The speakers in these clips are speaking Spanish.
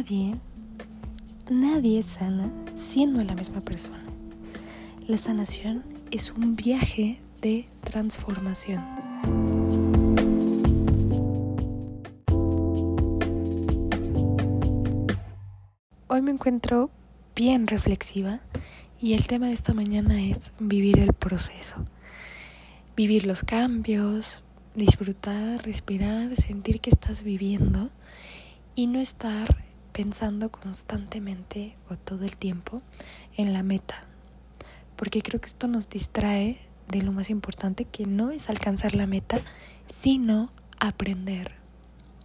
nadie, nadie sana siendo la misma persona. La sanación es un viaje de transformación. Hoy me encuentro bien reflexiva y el tema de esta mañana es vivir el proceso. Vivir los cambios, disfrutar, respirar, sentir que estás viviendo y no estar pensando constantemente o todo el tiempo en la meta. Porque creo que esto nos distrae de lo más importante que no es alcanzar la meta, sino aprender,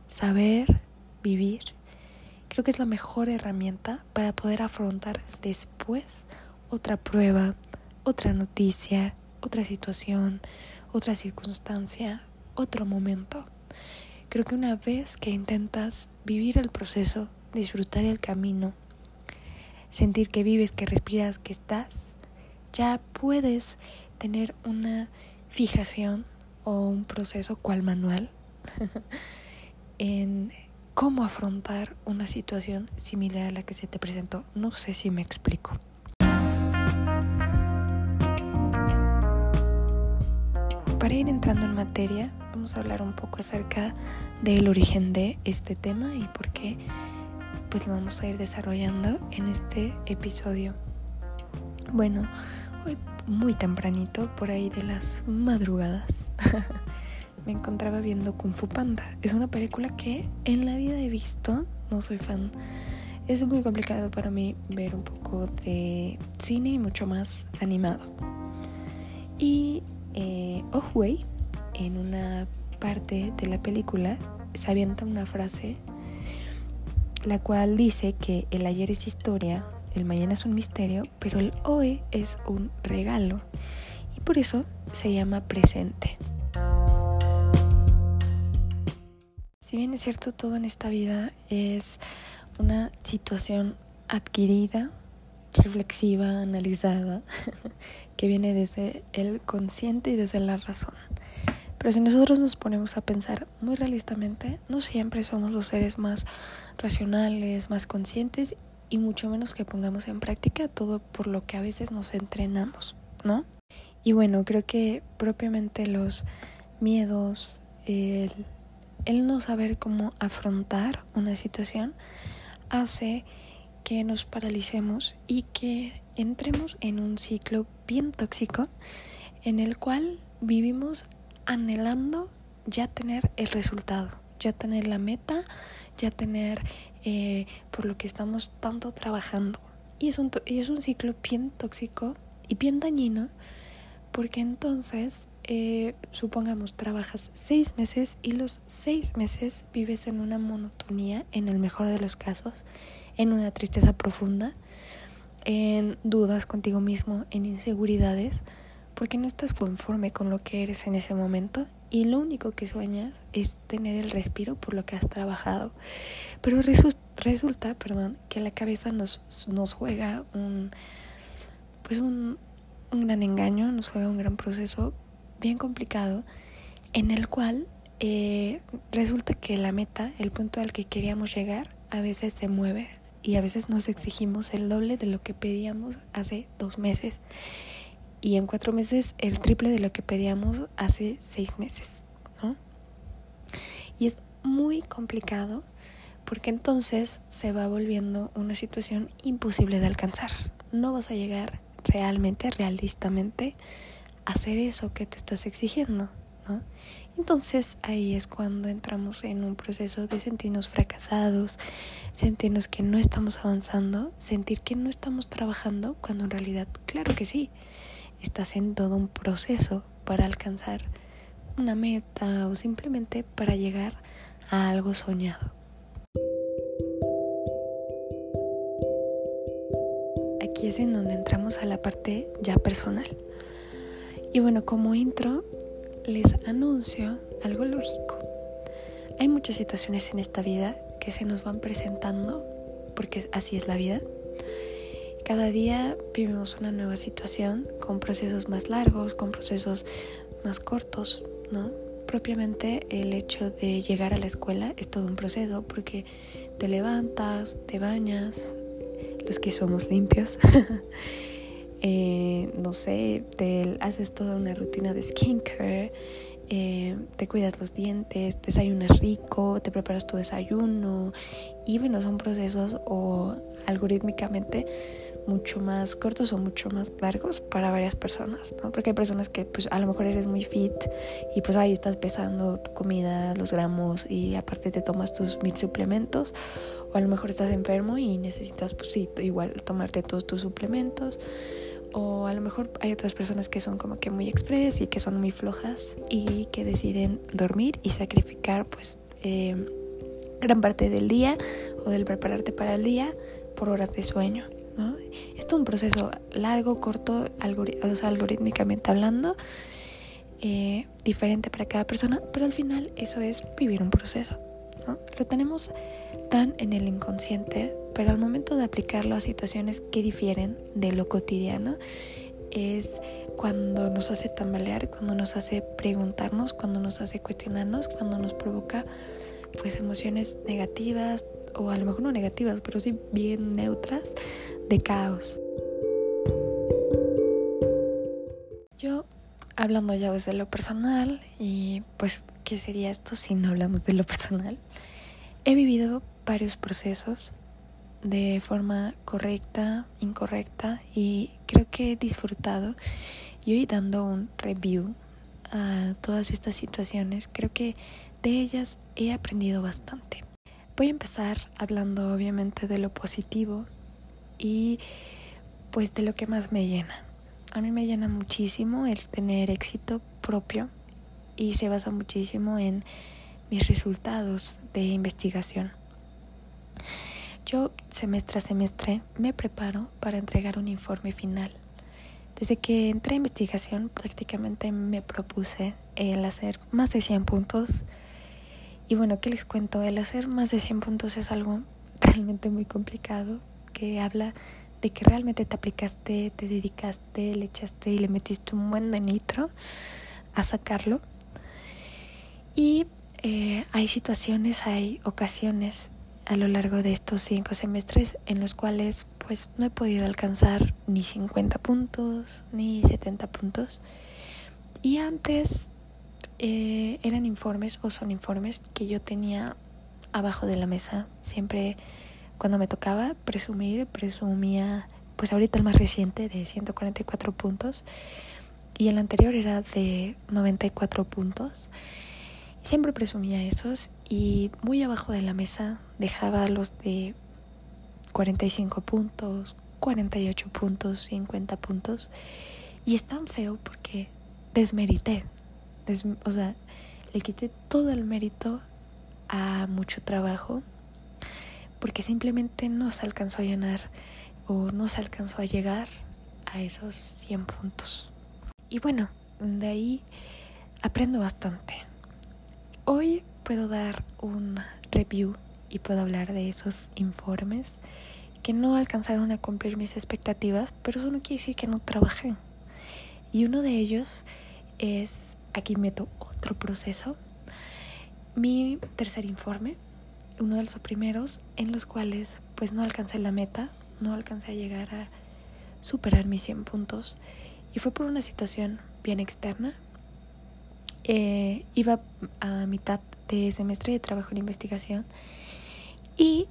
saber, vivir. Creo que es la mejor herramienta para poder afrontar después otra prueba, otra noticia, otra situación, otra circunstancia, otro momento. Creo que una vez que intentas vivir el proceso, disfrutar el camino, sentir que vives, que respiras, que estás, ya puedes tener una fijación o un proceso cual manual en cómo afrontar una situación similar a la que se te presentó. No sé si me explico. Para ir entrando en materia, vamos a hablar un poco acerca del origen de este tema y por qué pues lo vamos a ir desarrollando en este episodio. Bueno, hoy muy tempranito, por ahí de las madrugadas, me encontraba viendo Kung Fu Panda. Es una película que en la vida he visto, no soy fan. Es muy complicado para mí ver un poco de cine y mucho más animado. Y eh, Wei, en una parte de la película, se avienta una frase la cual dice que el ayer es historia, el mañana es un misterio, pero el hoy es un regalo y por eso se llama presente. Si bien es cierto, todo en esta vida es una situación adquirida, reflexiva, analizada, que viene desde el consciente y desde la razón. Pero si nosotros nos ponemos a pensar muy realistamente, no siempre somos los seres más racionales, más conscientes y mucho menos que pongamos en práctica todo por lo que a veces nos entrenamos, ¿no? Y bueno, creo que propiamente los miedos, el, el no saber cómo afrontar una situación, hace que nos paralicemos y que entremos en un ciclo bien tóxico en el cual vivimos anhelando ya tener el resultado, ya tener la meta, ya tener eh, por lo que estamos tanto trabajando. Y es, un, y es un ciclo bien tóxico y bien dañino porque entonces, eh, supongamos, trabajas seis meses y los seis meses vives en una monotonía, en el mejor de los casos, en una tristeza profunda, en dudas contigo mismo, en inseguridades, porque no estás conforme con lo que eres en ese momento y lo único que sueñas es tener el respiro por lo que has trabajado. Pero resulta, perdón, que la cabeza nos, juega un, pues un, un gran engaño, nos juega un gran proceso bien complicado en el cual eh, resulta que la meta, el punto al que queríamos llegar, a veces se mueve y a veces nos exigimos el doble de lo que pedíamos hace dos meses y en cuatro meses el triple de lo que pedíamos hace seis meses, ¿no? Y es muy complicado porque entonces se va volviendo una situación imposible de alcanzar. No vas a llegar realmente, realistamente, a hacer eso que te estás exigiendo, ¿no? Entonces ahí es cuando entramos en un proceso de sentirnos fracasados, sentirnos que no estamos avanzando, sentir que no estamos trabajando, cuando en realidad, claro que sí, estás en todo un proceso para alcanzar una meta o simplemente para llegar a algo soñado. Aquí es en donde entramos a la parte ya personal. Y bueno, como intro, les anuncio algo lógico. Hay muchas situaciones en esta vida que se nos van presentando, porque así es la vida. Cada día vivimos una nueva situación con procesos más largos, con procesos más cortos, ¿no? Propiamente el hecho de llegar a la escuela es todo un proceso porque te levantas, te bañas, los que somos limpios. Eh, no sé, te haces toda una rutina de skincare, eh, te cuidas los dientes, desayunas rico, te preparas tu desayuno y bueno, son procesos o algorítmicamente mucho más cortos o mucho más largos para varias personas, ¿no? Porque hay personas que pues a lo mejor eres muy fit y pues ahí estás pesando tu comida, los gramos y aparte te tomas tus mil suplementos o a lo mejor estás enfermo y necesitas pues sí, igual tomarte todos tus suplementos o a lo mejor hay otras personas que son como que muy express y que son muy flojas y que deciden dormir y sacrificar pues eh, gran parte del día o del prepararte para el día por horas de sueño. ¿no? Es un proceso largo, corto, o sea, algorítmicamente hablando, eh, diferente para cada persona, pero al final eso es vivir un proceso. Lo tenemos tan en el inconsciente, pero al momento de aplicarlo a situaciones que difieren de lo cotidiano, es cuando nos hace tambalear, cuando nos hace preguntarnos, cuando nos hace cuestionarnos, cuando nos provoca pues emociones negativas o a lo mejor no negativas, pero sí bien neutras de caos. Yo, hablando ya desde lo personal, y pues, ¿qué sería esto si no hablamos de lo personal? He vivido varios procesos de forma correcta, incorrecta, y creo que he disfrutado. Y hoy dando un review a todas estas situaciones, creo que de ellas he aprendido bastante. Voy a empezar hablando obviamente de lo positivo y pues de lo que más me llena. A mí me llena muchísimo el tener éxito propio y se basa muchísimo en mis resultados de investigación. Yo semestre a semestre me preparo para entregar un informe final. Desde que entré a investigación prácticamente me propuse el hacer más de 100 puntos. Y bueno, ¿qué les cuento? El hacer más de 100 puntos es algo realmente muy complicado que habla de que realmente te aplicaste, te dedicaste, le echaste y le metiste un buen de nitro a sacarlo. Y eh, hay situaciones, hay ocasiones a lo largo de estos cinco semestres en los cuales pues no he podido alcanzar ni 50 puntos ni 70 puntos. Y antes eh, eran informes o son informes que yo tenía abajo de la mesa. Siempre cuando me tocaba presumir, presumía, pues ahorita el más reciente de 144 puntos y el anterior era de 94 puntos. Siempre presumía esos y muy abajo de la mesa dejaba los de 45 puntos, 48 puntos, 50 puntos. Y es tan feo porque desmerité, o sea, le quité todo el mérito a mucho trabajo porque simplemente no se alcanzó a llenar o no se alcanzó a llegar a esos 100 puntos. Y bueno, de ahí aprendo bastante. Hoy puedo dar un review y puedo hablar de esos informes que no alcanzaron a cumplir mis expectativas, pero eso no quiere decir que no trabajé. Y uno de ellos es, aquí meto otro proceso, mi tercer informe uno de los primeros en los cuales pues no alcancé la meta, no alcancé a llegar a superar mis 100 puntos y fue por una situación bien externa. Eh, iba a mitad de semestre de trabajo en investigación y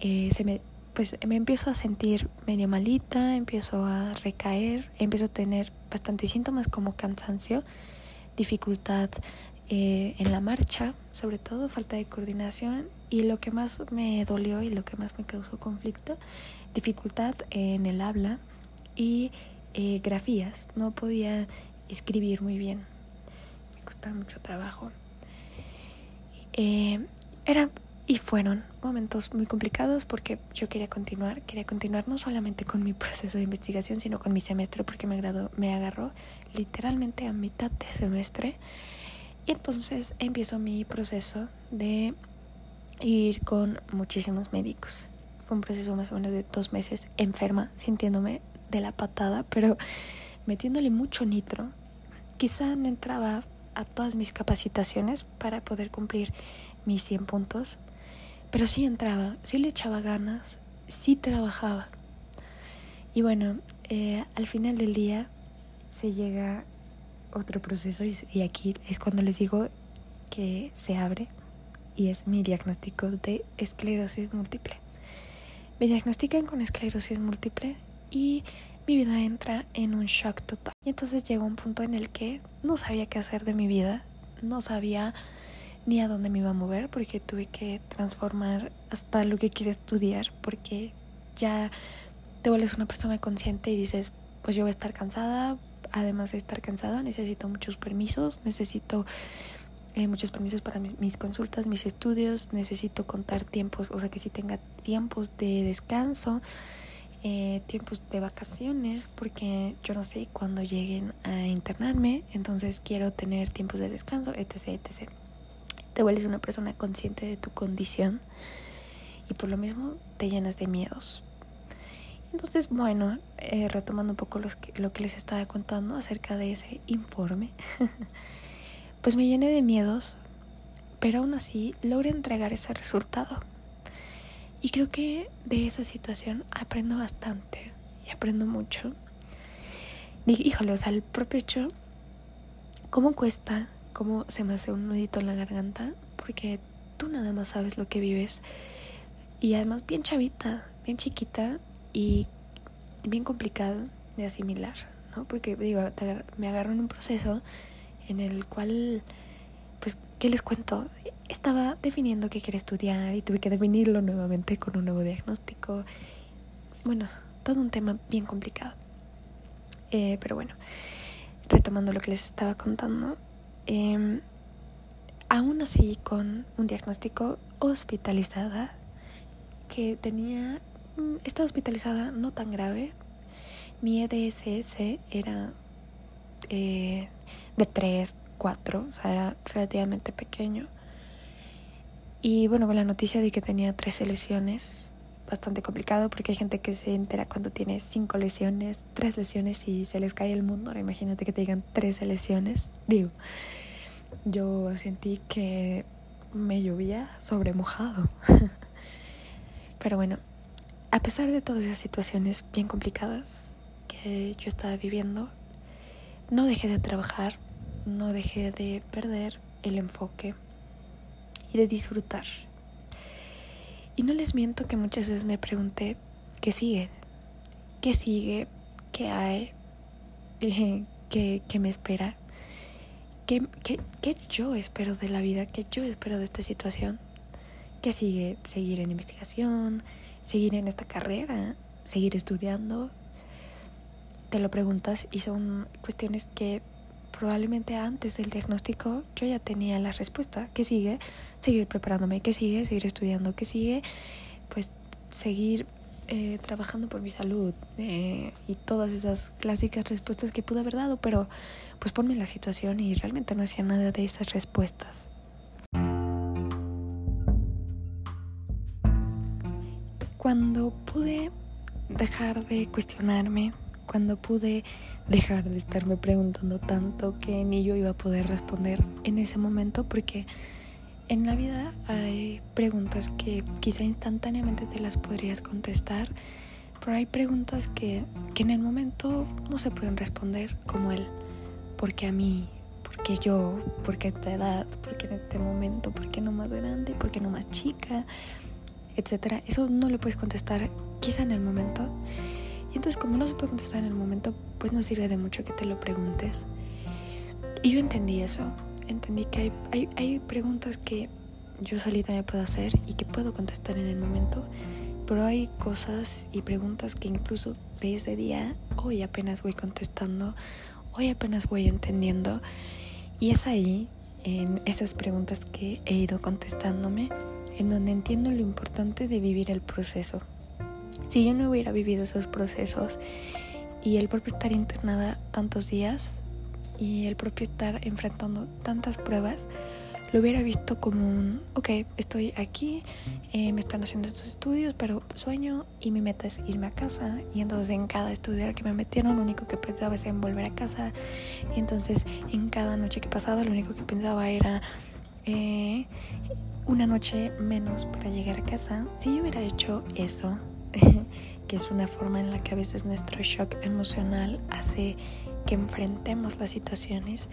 eh, se me, pues, me empiezo a sentir medio malita, empiezo a recaer, empiezo a tener bastantes síntomas como cansancio, dificultad eh, en la marcha, sobre todo falta de coordinación y lo que más me dolió y lo que más me causó conflicto, dificultad en el habla y eh, grafías. No podía escribir muy bien, me costaba mucho trabajo. Eh, era y fueron momentos muy complicados porque yo quería continuar, quería continuar no solamente con mi proceso de investigación, sino con mi semestre porque me, me agarró literalmente a mitad de semestre y entonces empiezo mi proceso de ir con muchísimos médicos. Fue un proceso más o menos de dos meses enferma, sintiéndome de la patada, pero metiéndole mucho nitro. Quizá no entraba a todas mis capacitaciones para poder cumplir mis 100 puntos, pero sí entraba, sí le echaba ganas, sí trabajaba. Y bueno, eh, al final del día se llega otro proceso y, aquí es cuando les digo que se abre y es mi diagnóstico de esclerosis múltiple. Me diagnostican con esclerosis múltiple y mi vida entra en un shock total. Y entonces llegó un punto en el que no sabía qué hacer de mi vida, no sabía ni a dónde me iba a mover porque tuve que transformar hasta lo que quería estudiar porque ya te vuelves una persona consciente y dices, pues yo voy a estar cansada, además de estar cansada necesito muchos permisos, necesito eh, muchos permisos para mis, consultas, mis estudios, necesito contar tiempos, o sea que si tenga tiempos de descanso, eh, tiempos de vacaciones, porque yo no sé cuándo lleguen a internarme, entonces quiero tener tiempos de descanso, etc, etc te vuelves una persona consciente de tu condición y por lo mismo te llenas de miedos. Entonces, bueno, eh, retomando un poco lo que les estaba contando acerca de ese informe, pues me llené de miedos, pero aún así logré entregar ese resultado. Y creo que de esa situación aprendo bastante y aprendo mucho. Y, híjole, o sea, el propio hecho, ¿cómo cuesta cómo se me hace un nudito en la garganta, porque tú nada más sabes lo que vives. Y además bien chavita, bien chiquita y bien complicado de asimilar, ¿no? Porque digo, me agarro en un proceso en el cual, pues, ¿qué les cuento? Estaba definiendo qué quería estudiar y tuve que definirlo nuevamente con un nuevo diagnóstico. Bueno, todo un tema bien complicado. Eh, pero bueno, retomando lo que les estaba contando, eh, aún así con un diagnóstico hospitalizada que tenía mm, estaba hospitalizada no tan grave mi EDSS era eh, de 3, 4 o sea era relativamente pequeño y bueno con la noticia de que tenía 13 lesiones bastante complicado porque hay gente que se entera cuando tiene 5 lesiones, 3 lesiones y se les cae el mundo. Ahora imagínate que te digan 13 lesiones. Digo, yo sentí que me llovía sobre mojado. Pero bueno, a pesar de todas esas situaciones bien complicadas que yo estaba viviendo, no dejé de trabajar, no dejé de perder el enfoque y de disfrutar. Y no les miento que muchas veces me pregunté, ¿qué sigue? ¿Qué sigue? ¿Qué hay? ¿Qué, me espera? ¿Qué, qué, qué yo espero de la vida? ¿Qué yo espero de esta situación? ¿Qué sigue? ¿Seguir en investigación? ¿Seguir en esta carrera? ¿Seguir estudiando? Te lo preguntas y son cuestiones que probablemente antes del diagnóstico yo ya tenía la respuesta. ¿Qué sigue? Seguir preparándome. ¿Qué sigue? Seguir estudiando. ¿Qué sigue? Pues seguir eh, trabajando por mi salud eh, y todas esas clásicas respuestas que pude haber dado, pero pues ponme la situación y realmente no hacía nada de esas respuestas. Cuando pude dejar de cuestionarme, cuando pude dejar de estarme preguntando tanto que ni yo iba a poder responder en ese momento, porque en la vida hay preguntas que quizá instantáneamente te las podrías contestar, pero hay preguntas que, que en el momento no se pueden responder como el ¿por qué a mí? ¿Por qué yo? ¿Por qué esta edad? ¿Por qué en este momento? ¿Por qué no más grande? ¿Por qué no más chica? Etcétera. Eso no lo puedes contestar quizá en el momento. Y entonces como no se puede contestar en el momento, pues no sirve de mucho que te lo preguntes. Y yo entendí eso entendí que hay, hay, hay preguntas que yo solita me puedo hacer y que puedo contestar en el momento, pero hay cosas y preguntas que incluso de ese día hoy apenas voy contestando, hoy apenas voy entendiendo y es ahí, en esas preguntas que he ido contestándome, en donde entiendo lo importante de vivir el proceso. Si yo no hubiera vivido esos procesos y el propio estar internada tantos días, y el propio estar enfrentando tantas pruebas, lo hubiera visto como un, ok, estoy aquí, eh, me están haciendo estos estudios, pero sueño y mi meta es irme a casa. Y entonces en cada estudio que me metieron, lo único que pensaba es en volver a casa. Y entonces en cada noche que pasaba, lo único que pensaba era eh, una noche menos para llegar a casa, si yo hubiera hecho eso, que es una forma en la que a veces nuestro shock emocional hace que enfrentemos las situaciones,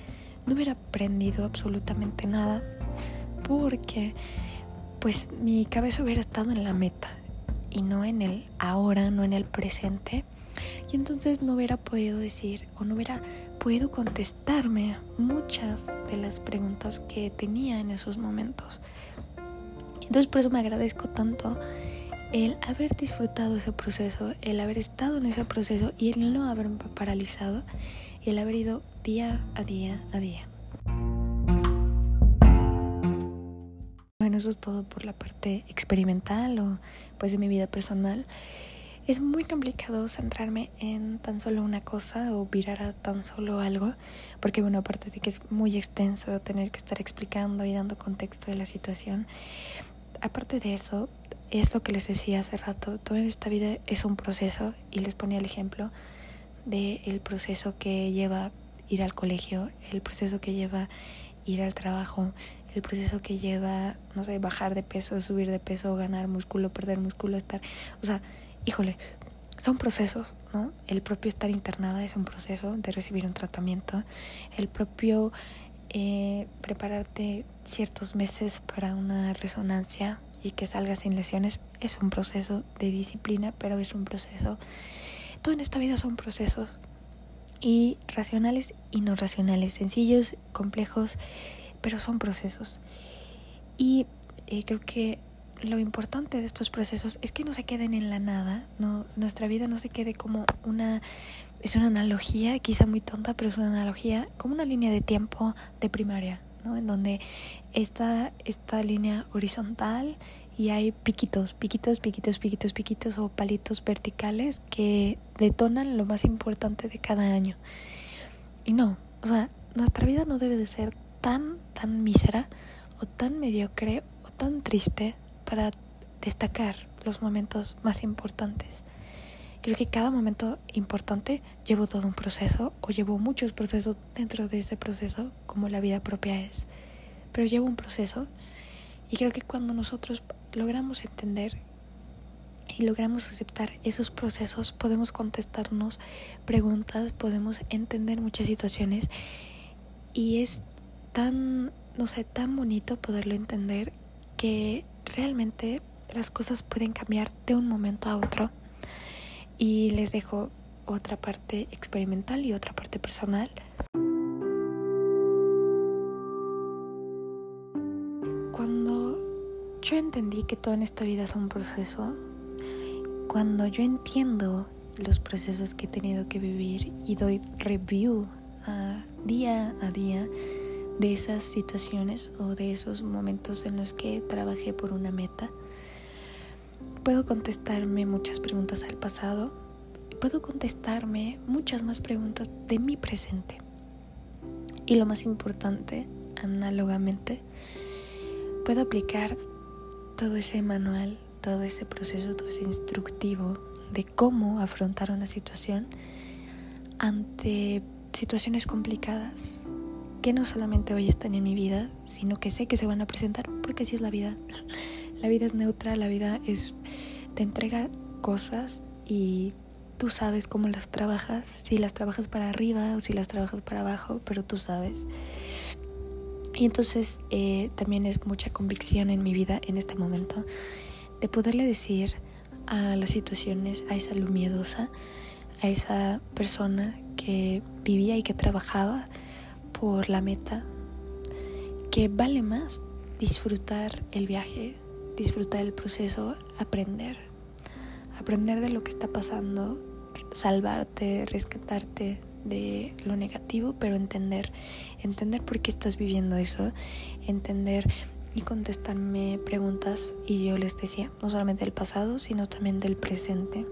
no hubiera aprendido absolutamente nada porque pues mi cabeza hubiera estado en la meta y no en el ahora, no en el presente. Y entonces no hubiera podido decir o no hubiera podido contestarme muchas de las preguntas que tenía en esos momentos. Entonces por eso me agradezco tanto el haber disfrutado ese proceso, el haber estado en ese proceso y el no haberme paralizado y el haber ido día a día a día. Bueno, eso es todo por la parte experimental o pues de mi vida personal. Es muy complicado centrarme en tan solo una cosa o virar a tan solo algo, porque bueno, aparte de que es muy extenso tener que estar explicando y dando contexto de la situación, aparte de eso, es lo que les decía hace rato, toda esta vida es un proceso y les ponía el ejemplo del proceso que lleva ir al colegio, el proceso que lleva ir al trabajo, el proceso que lleva, no sé, bajar de peso, subir de peso, ganar músculo, perder músculo, estar, o sea, híjole, son procesos, ¿no? El propio estar internada es un proceso de recibir un tratamiento, el propio eh, prepararte ciertos meses para una resonancia y que salga sin lesiones es un proceso de disciplina, pero es un proceso. Todo en esta vida son procesos y racionales y no racionales, sencillos, complejos, pero son procesos. Y eh, creo que lo importante de estos procesos es que no se queden en la nada, no nuestra vida no se quede como una es una analogía, quizá muy tonta, pero es una analogía como una línea de tiempo de primaria, ¿no? En donde está esta línea horizontal y hay piquitos, piquitos, piquitos, piquitos, piquitos o palitos verticales que detonan lo más importante de cada año. Y no, o sea, nuestra vida no debe de ser tan, tan mísera o tan mediocre o tan triste para destacar los momentos más importantes. Creo que cada momento importante llevó todo un proceso o llevó muchos procesos dentro de ese proceso, como la vida propia es. Pero lleva un proceso y creo que cuando nosotros logramos entender y logramos aceptar esos procesos, podemos contestarnos preguntas, podemos entender muchas situaciones y es tan, no sé, tan bonito poderlo entender que realmente las cosas pueden cambiar de un momento a otro. Y les dejo otra parte experimental y otra parte personal. Cuando yo entendí que todo en esta vida es un proceso, cuando yo entiendo los procesos que he tenido que vivir y doy review día a día de esas situaciones o de esos momentos en los que trabajé por una meta. Puedo contestarme muchas preguntas al pasado, puedo contestarme muchas más preguntas de mi presente. Y lo más importante, análogamente, puedo aplicar todo ese manual, todo ese proceso, todo ese instructivo de cómo afrontar una situación ante situaciones complicadas que no solamente hoy están en mi vida, sino que sé que se van a presentar porque así es la vida. La vida es neutra, la vida es te entrega cosas y tú sabes cómo las trabajas, si las trabajas para arriba o si las trabajas para abajo, pero tú sabes. Y entonces eh, también es mucha convicción en mi vida en este momento de poderle decir a las situaciones, a esa luz miedosa, a esa persona que vivía y que trabajaba por la meta, que vale más disfrutar el viaje, disfrutar el proceso, aprender, aprender de lo que está pasando, salvarte, rescatarte de lo negativo, pero entender, entender por qué estás viviendo eso, entender y contestarme preguntas y yo les decía, no solamente del pasado, sino también del presente.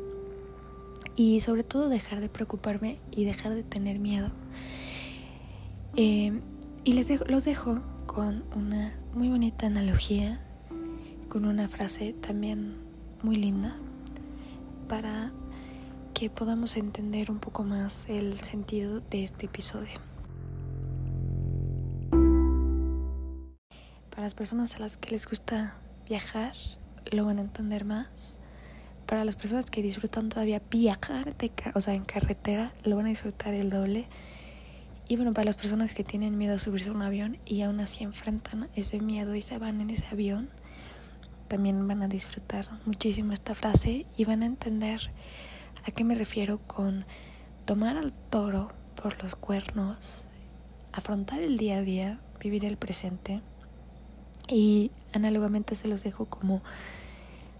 Y sobre todo dejar de preocuparme y dejar de tener miedo. Eh, y les los dejo con una muy bonita analogía, con una frase también muy linda, para que podamos entender un poco más el sentido de este episodio. para las personas a las que les gusta viajar, lo van a entender más. Para las personas que disfrutan todavía viajar, o sea, en carretera, lo van a disfrutar el doble. Y bueno, para las personas que tienen miedo a subirse a un avión y aún así enfrentan ese miedo y se van en ese avión, también van a disfrutar muchísimo esta frase y van a entender a qué me refiero con tomar al toro por los cuernos, afrontar el día a día, vivir el presente. Y análogamente se los dejo como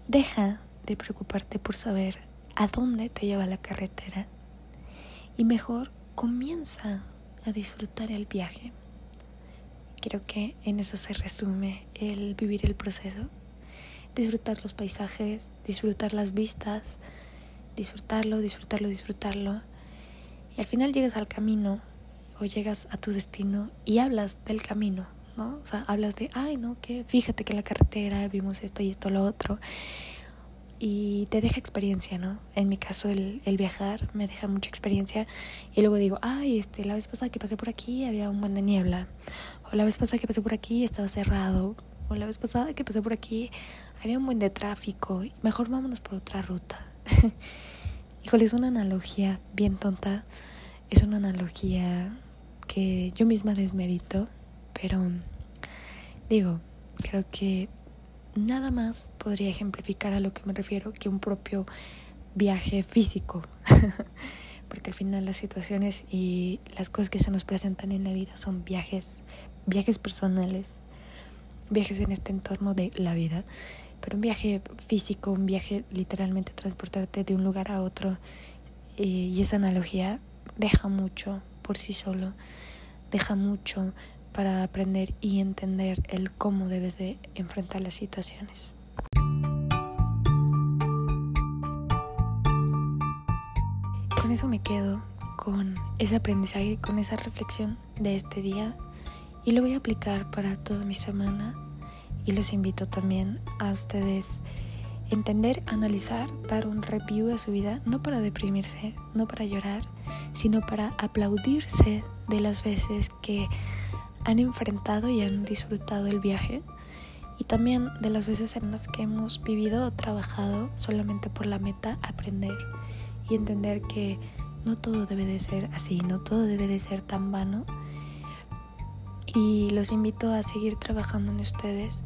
deja de preocuparte por saber a dónde te lleva la carretera y mejor comienza a disfrutar el viaje. Creo que en eso se resume el vivir el proceso, disfrutar los paisajes, disfrutar las vistas, disfrutarlo, disfrutarlo, disfrutarlo. Y al final llegas al camino o llegas a tu destino y hablas del camino, ¿no? O sea, hablas de, ay, no, que fíjate que la carretera vimos esto y esto, lo otro. Y te deja experiencia, ¿no? En mi caso, el, el viajar me deja mucha experiencia. Y luego digo, ay, este, la vez pasada que pasé por aquí había un buen de niebla. O la vez pasada que pasé por aquí estaba cerrado. O la vez pasada que pasé por aquí había un buen de tráfico. Mejor vámonos por otra ruta. Híjole, es una analogía bien tonta. Es una analogía que yo misma desmerito, pero digo, creo que nada más podría ejemplificar a lo que me refiero que un propio viaje físico. Porque al final las situaciones y las cosas que se nos presentan en la vida son viajes, viajes personales, viajes en este entorno de la vida. Pero un viaje físico, un viaje literalmente transportarte de un lugar a otro eh, y esa analogía deja mucho por sí solo, deja mucho para aprender y entender el cómo debes de enfrentar las situaciones. Con eso me quedo, con ese aprendizaje, con esa reflexión de este día y lo voy a aplicar para toda mi semana y los invito también a ustedes entender, analizar, dar un review de su vida, no para deprimirse, no para llorar, sino para aplaudirse de las veces que han enfrentado y han disfrutado el viaje y también de las veces en las que hemos vivido o trabajado solamente por la meta aprender y entender que no todo debe de ser así, no todo debe de ser tan vano. Y los invito a seguir trabajando en ustedes,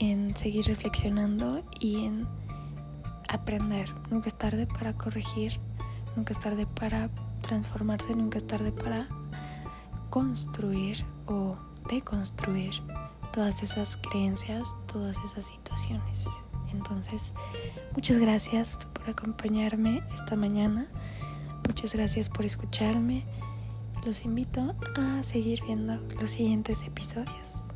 en seguir reflexionando y en aprender. Nunca es tarde para corregir, nunca es tarde para transformarse, nunca es tarde para construir o deconstruir todas esas creencias, todas esas situaciones. Entonces, muchas gracias por acompañarme esta mañana. Muchas gracias por escucharme. Los invito a seguir viendo los siguientes episodios.